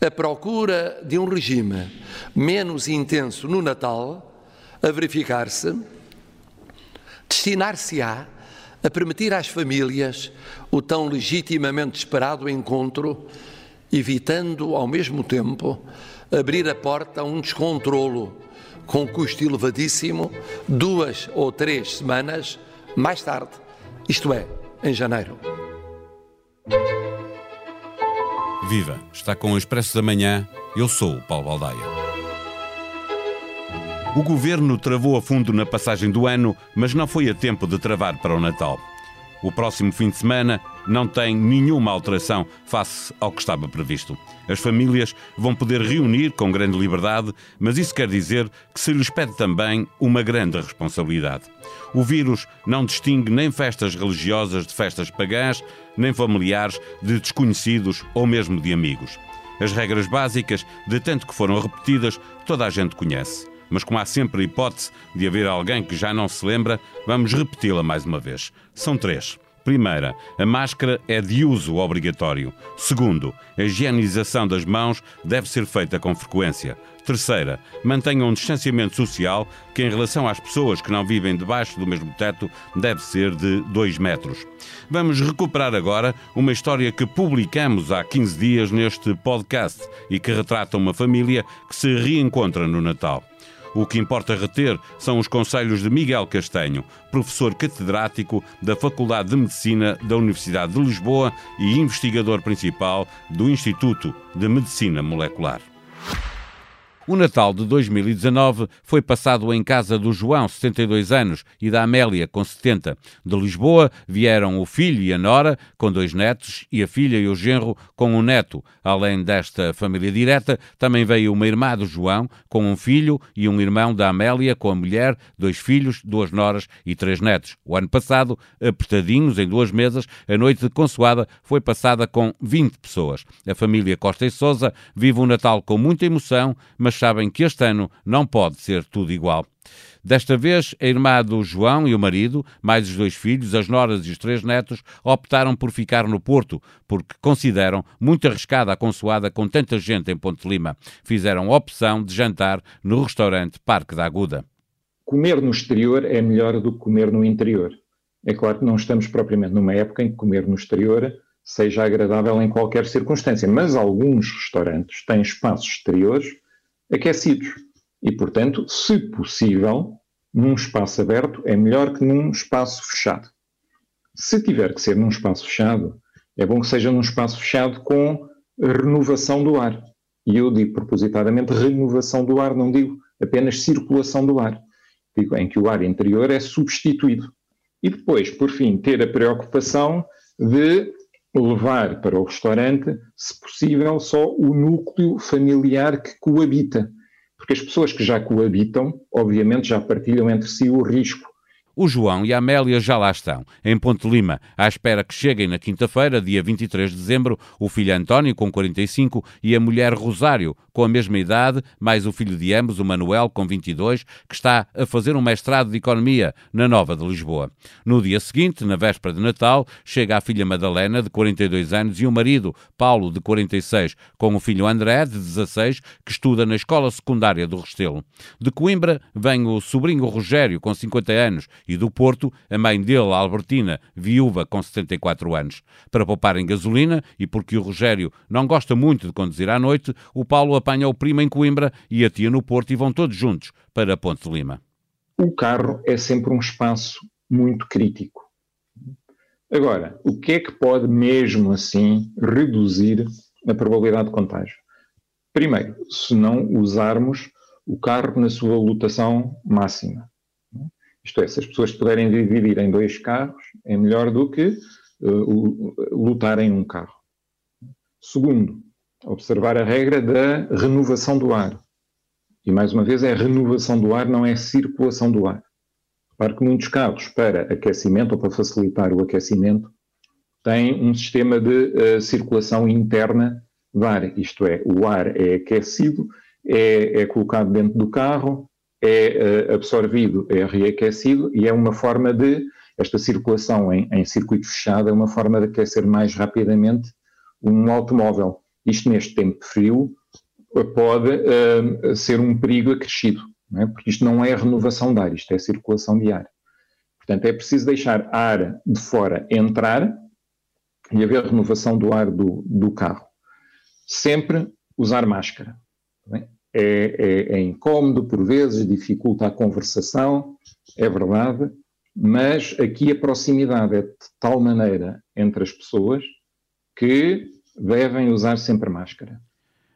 a procura de um regime menos intenso no Natal a verificar-se, destinar-se-á a permitir às famílias o tão legitimamente esperado encontro, evitando ao mesmo tempo abrir a porta a um descontrolo com custo elevadíssimo duas ou três semanas mais tarde, isto é, em janeiro. Viva! Está com o Expresso da Manhã. Eu sou o Paulo Baldaia. O governo travou a fundo na passagem do ano, mas não foi a tempo de travar para o Natal. O próximo fim de semana não tem nenhuma alteração face ao que estava previsto. As famílias vão poder reunir com grande liberdade, mas isso quer dizer que se lhes pede também uma grande responsabilidade. O vírus não distingue nem festas religiosas de festas pagãs, nem familiares de desconhecidos ou mesmo de amigos. As regras básicas, de tanto que foram repetidas, toda a gente conhece mas como há sempre a hipótese de haver alguém que já não se lembra, vamos repeti-la mais uma vez. São três. Primeira, a máscara é de uso obrigatório. Segundo, a higienização das mãos deve ser feita com frequência. Terceira, mantenham um distanciamento social que, em relação às pessoas que não vivem debaixo do mesmo teto, deve ser de 2 metros. Vamos recuperar agora uma história que publicamos há 15 dias neste podcast e que retrata uma família que se reencontra no Natal. O que importa reter são os conselhos de Miguel Castanho, professor catedrático da Faculdade de Medicina da Universidade de Lisboa e investigador principal do Instituto de Medicina Molecular. O Natal de 2019 foi passado em casa do João, 72 anos, e da Amélia, com 70. De Lisboa vieram o filho e a nora, com dois netos, e a filha e o genro, com um neto. Além desta família direta, também veio uma irmã do João, com um filho, e um irmão da Amélia, com a mulher, dois filhos, duas noras e três netos. O ano passado, apertadinhos em duas mesas, a noite de consoada foi passada com 20 pessoas. A família Costa e Souza vive o Natal com muita emoção, mas sabem que este ano não pode ser tudo igual. Desta vez, a irmã do João e o marido, mais os dois filhos, as noras e os três netos, optaram por ficar no Porto, porque consideram muito arriscada a consoada com tanta gente em Ponte Lima. Fizeram a opção de jantar no restaurante Parque da Aguda. Comer no exterior é melhor do que comer no interior. É claro que não estamos propriamente numa época em que comer no exterior seja agradável em qualquer circunstância, mas alguns restaurantes têm espaços exteriores aquecidos. E, portanto, se possível, num espaço aberto é melhor que num espaço fechado. Se tiver que ser num espaço fechado, é bom que seja num espaço fechado com renovação do ar. E eu digo propositadamente renovação do ar, não digo apenas circulação do ar. Digo em que o ar interior é substituído. E depois, por fim, ter a preocupação de levar para o restaurante, se possível, só o núcleo familiar que coabita. Porque as pessoas que já coabitam, obviamente, já partilham entre si o risco o João e a Amélia já lá estão, em Ponte Lima, à espera que cheguem na quinta-feira, dia 23 de dezembro, o filho António, com 45, e a mulher Rosário, com a mesma idade, mais o filho de ambos, o Manuel, com 22, que está a fazer um mestrado de Economia na Nova de Lisboa. No dia seguinte, na véspera de Natal, chega a filha Madalena, de 42 anos, e o marido, Paulo, de 46, com o filho André, de 16, que estuda na escola secundária do Restelo. De Coimbra vem o sobrinho Rogério, com 50 anos, e do Porto, a mãe dele, Albertina, viúva com 74 anos. Para poupar em gasolina e porque o Rogério não gosta muito de conduzir à noite, o Paulo apanha o primo em Coimbra e a tia no Porto e vão todos juntos para Ponte de Lima. O carro é sempre um espaço muito crítico. Agora, o que é que pode mesmo assim reduzir a probabilidade de contágio? Primeiro, se não usarmos o carro na sua lotação máxima. Isto é, se as pessoas puderem dividir em dois carros, é melhor do que uh, lutar em um carro. Segundo, observar a regra da renovação do ar. E mais uma vez, é renovação do ar, não é circulação do ar. Claro que muitos carros, para aquecimento ou para facilitar o aquecimento, têm um sistema de uh, circulação interna de ar. Isto é, o ar é aquecido, é, é colocado dentro do carro, é uh, absorvido, é reaquecido e é uma forma de, esta circulação em, em circuito fechado é uma forma de aquecer mais rapidamente um automóvel. Isto neste tempo frio pode uh, ser um perigo acrescido, é? porque isto não é renovação de ar, isto é circulação de ar. Portanto, é preciso deixar ar de fora entrar e haver renovação do ar do, do carro. Sempre usar máscara. É? É, é, incómodo por vezes, dificulta a conversação, é verdade, mas aqui a proximidade é de tal maneira entre as pessoas que devem usar sempre máscara.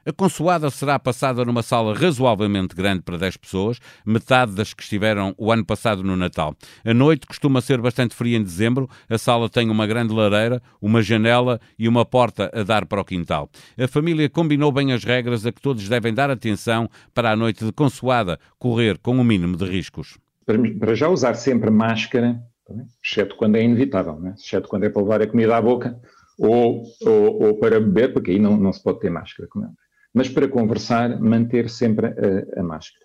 A consoada será passada numa sala razoavelmente grande para 10 pessoas, metade das que estiveram o ano passado no Natal. A noite costuma ser bastante fria em dezembro, a sala tem uma grande lareira, uma janela e uma porta a dar para o quintal. A família combinou bem as regras a que todos devem dar atenção para a noite de consoada correr com o mínimo de riscos. Para já usar sempre máscara, exceto quando é inevitável, né? exceto quando é para levar a comida à boca ou, ou, ou para beber, porque aí não, não se pode ter máscara, como é mas para conversar, manter sempre a, a máscara.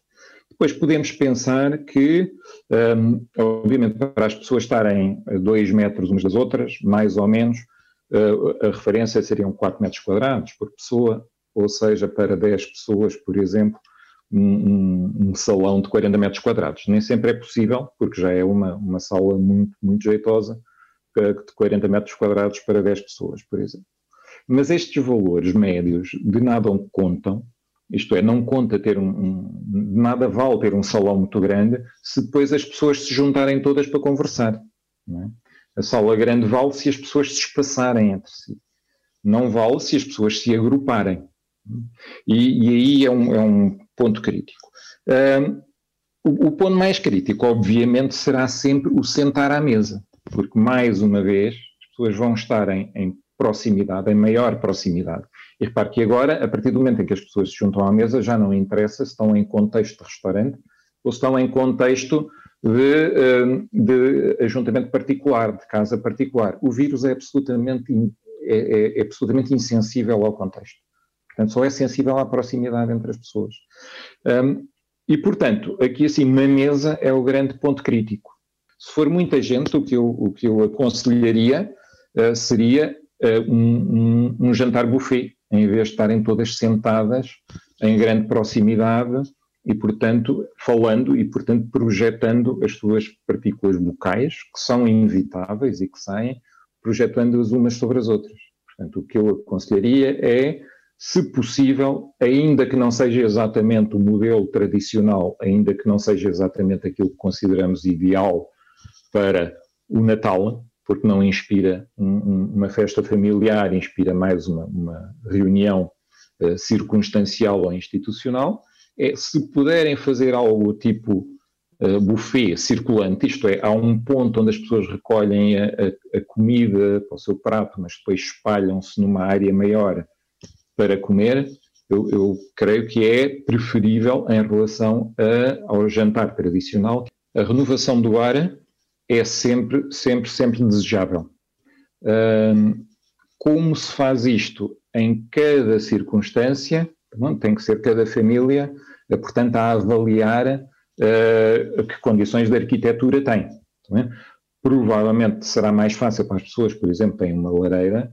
Depois podemos pensar que, um, obviamente, para as pessoas estarem a 2 metros umas das outras, mais ou menos, uh, a referência seriam 4 metros quadrados por pessoa, ou seja, para 10 pessoas, por exemplo, um, um, salão de 40 metros quadrados. Nem sempre é possível, porque já é uma, uma sala muito, muito jeitosa, de 40 metros quadrados para 10 pessoas, por exemplo. Mas estes valores médios de nada contam, isto é, não conta ter um, um, nada vale ter um salão muito grande se depois as pessoas se juntarem todas para conversar. É? A sala grande vale se as pessoas se espaçarem entre si. Não vale se as pessoas se agruparem. E, e aí é um, é um, ponto crítico. Uh, o, o ponto mais crítico, obviamente, será sempre o sentar à mesa, porque mais uma vez as pessoas vão estar em, em proximidade, em maior proximidade. E repare que agora, a partir do momento em que as pessoas se juntam à mesa, já não interessa se estão em contexto de restaurante ou se estão em contexto de, hum, de ajuntamento particular, de casa particular. O vírus é absolutamente, é, é, é absolutamente insensível ao contexto. Portanto, só é sensível à proximidade entre as pessoas. Um, e, portanto, aqui assim, na mesa é o grande ponto crítico. Se for muita gente, o que eu, o que eu aconselharia uh, seria um, um, um, jantar buffet, em vez de estarem todas sentadas em grande proximidade e, portanto, falando e, portanto, projetando as suas partículas bucais, que são inevitáveis e que saem, projetando-as umas sobre as outras. Portanto, o que eu aconselharia é, se possível, ainda que não seja exatamente o modelo tradicional, ainda que não seja exatamente aquilo que consideramos ideal para o Natal, porque não inspira um, uma festa familiar, inspira mais uma, uma reunião uh, circunstancial ou institucional. É, se puderem fazer algo tipo uh, buffet circulante, isto é, há um ponto onde as pessoas recolhem a, a, a comida para o seu prato, mas depois espalham-se numa área maior para comer, eu, eu, creio que é preferível em relação a, ao jantar tradicional. A renovação do ar é sempre, sempre, sempre desejável. Um, como se faz isto em cada circunstância, tem que ser cada família, eh, portanto, a avaliar uh, que condições de arquitetura tem. É? Provavelmente será mais fácil para as pessoas, por exemplo, têm uma lareira,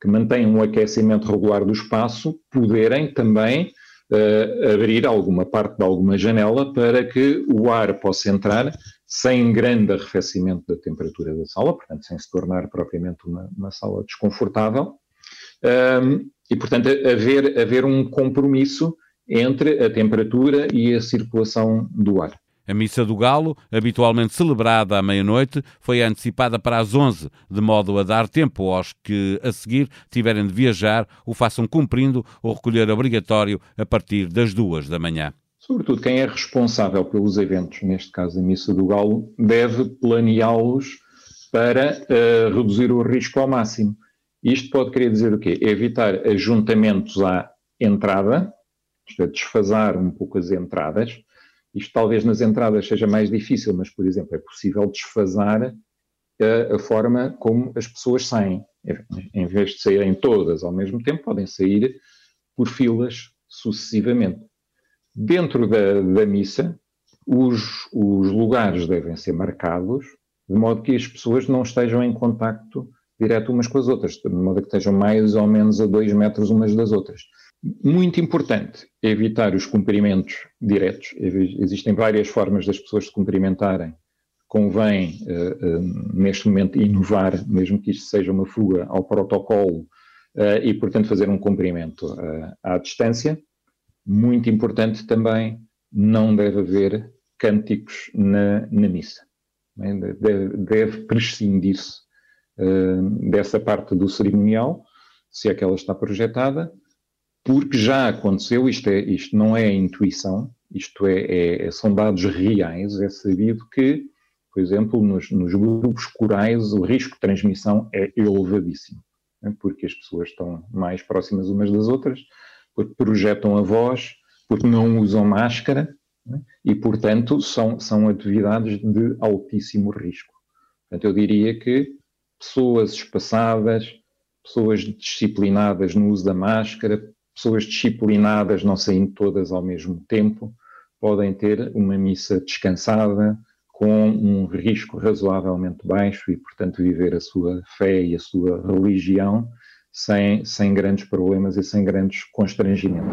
que mantém um aquecimento regular do espaço, poderem também uh, abrir alguma parte de alguma janela para que o ar possa entrar sem grande arrefecimento da temperatura da sala, portanto, sem se tornar propriamente uma, uma sala desconfortável. Um, e, portanto, haver, haver um compromisso entre a temperatura e a circulação do ar. A Missa do Galo, habitualmente celebrada à meia-noite, foi antecipada para as 11, de modo a dar tempo aos que, a seguir, tiverem de viajar, o façam cumprindo o recolher obrigatório a partir das duas da manhã. Sobretudo, quem é responsável pelos eventos, neste caso a Missa do Galo, deve planeá-los para uh, reduzir o risco ao máximo. Isto pode querer dizer o quê? Evitar ajuntamentos à entrada, isto é, desfasar um pouco as entradas, isto talvez nas entradas seja mais difícil, mas, por exemplo, é possível desfasar a, eh, a forma como as pessoas saem. Em vez de saírem todas ao mesmo tempo, podem sair por filas sucessivamente. Dentro da, da missa, os, os, lugares devem ser marcados, de modo que as pessoas não estejam em contacto direto umas com as outras, de modo que estejam mais ou menos a dois metros umas das outras. Muito importante evitar os cumprimentos diretos. Existem várias formas das pessoas se cumprimentarem. Convém, uh, uh, neste momento, inovar, mesmo que isto seja uma fuga ao protocolo, uh, e, portanto, fazer um cumprimento à distância. Muito importante também, não deve haver cânticos na, na missa. Né? Deve, deve prescindir-se uh, dessa parte do cerimonial, se é que ela está projetada, porque já aconteceu, isto, é, isto não é intuição, isto é, é, é, são dados reais, é sabido que, por exemplo, nos, nos, grupos corais o risco de transmissão é elevadíssimo, né? porque as pessoas estão mais próximas umas das outras, porque projetam a voz, porque não usam máscara, né? e, portanto, são, são atividades de altíssimo risco. Portanto, eu diria que pessoas espaçadas, pessoas disciplinadas no uso da máscara, pessoas disciplinadas não saindo todas ao mesmo tempo, podem ter uma missa descansada, com um risco razoavelmente baixo e, portanto, viver a sua fé e a sua religião sem, sem grandes problemas e sem grandes constrangimentos.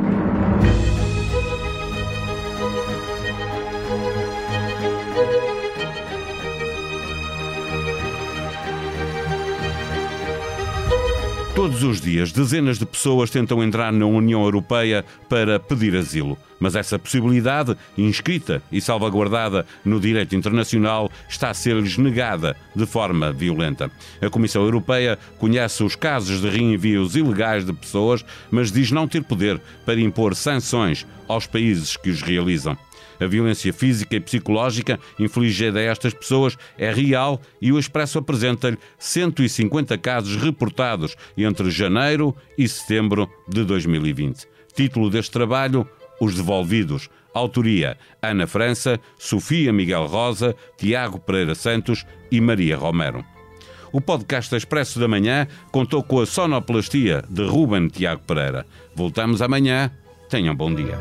Todos os dias, dezenas de pessoas tentam entrar na União Europeia para pedir asilo. Mas essa possibilidade, inscrita e salvaguardada no direito internacional, está a ser-lhes negada de forma violenta. A Comissão Europeia conhece os casos de reenvios ilegais de pessoas, mas diz não ter poder para impor sanções aos países que os realizam. A violência física e psicológica infligida a estas pessoas é real e o Expresso apresenta-lhe 150 casos reportados entre janeiro e setembro de 2020. Título deste trabalho: Os Devolvidos. Autoria: Ana França, Sofia Miguel Rosa, Tiago Pereira Santos e Maria Romero. O podcast Expresso da Manhã contou com a sonoplastia de Ruben Tiago Pereira. Voltamos amanhã. Tenham bom dia.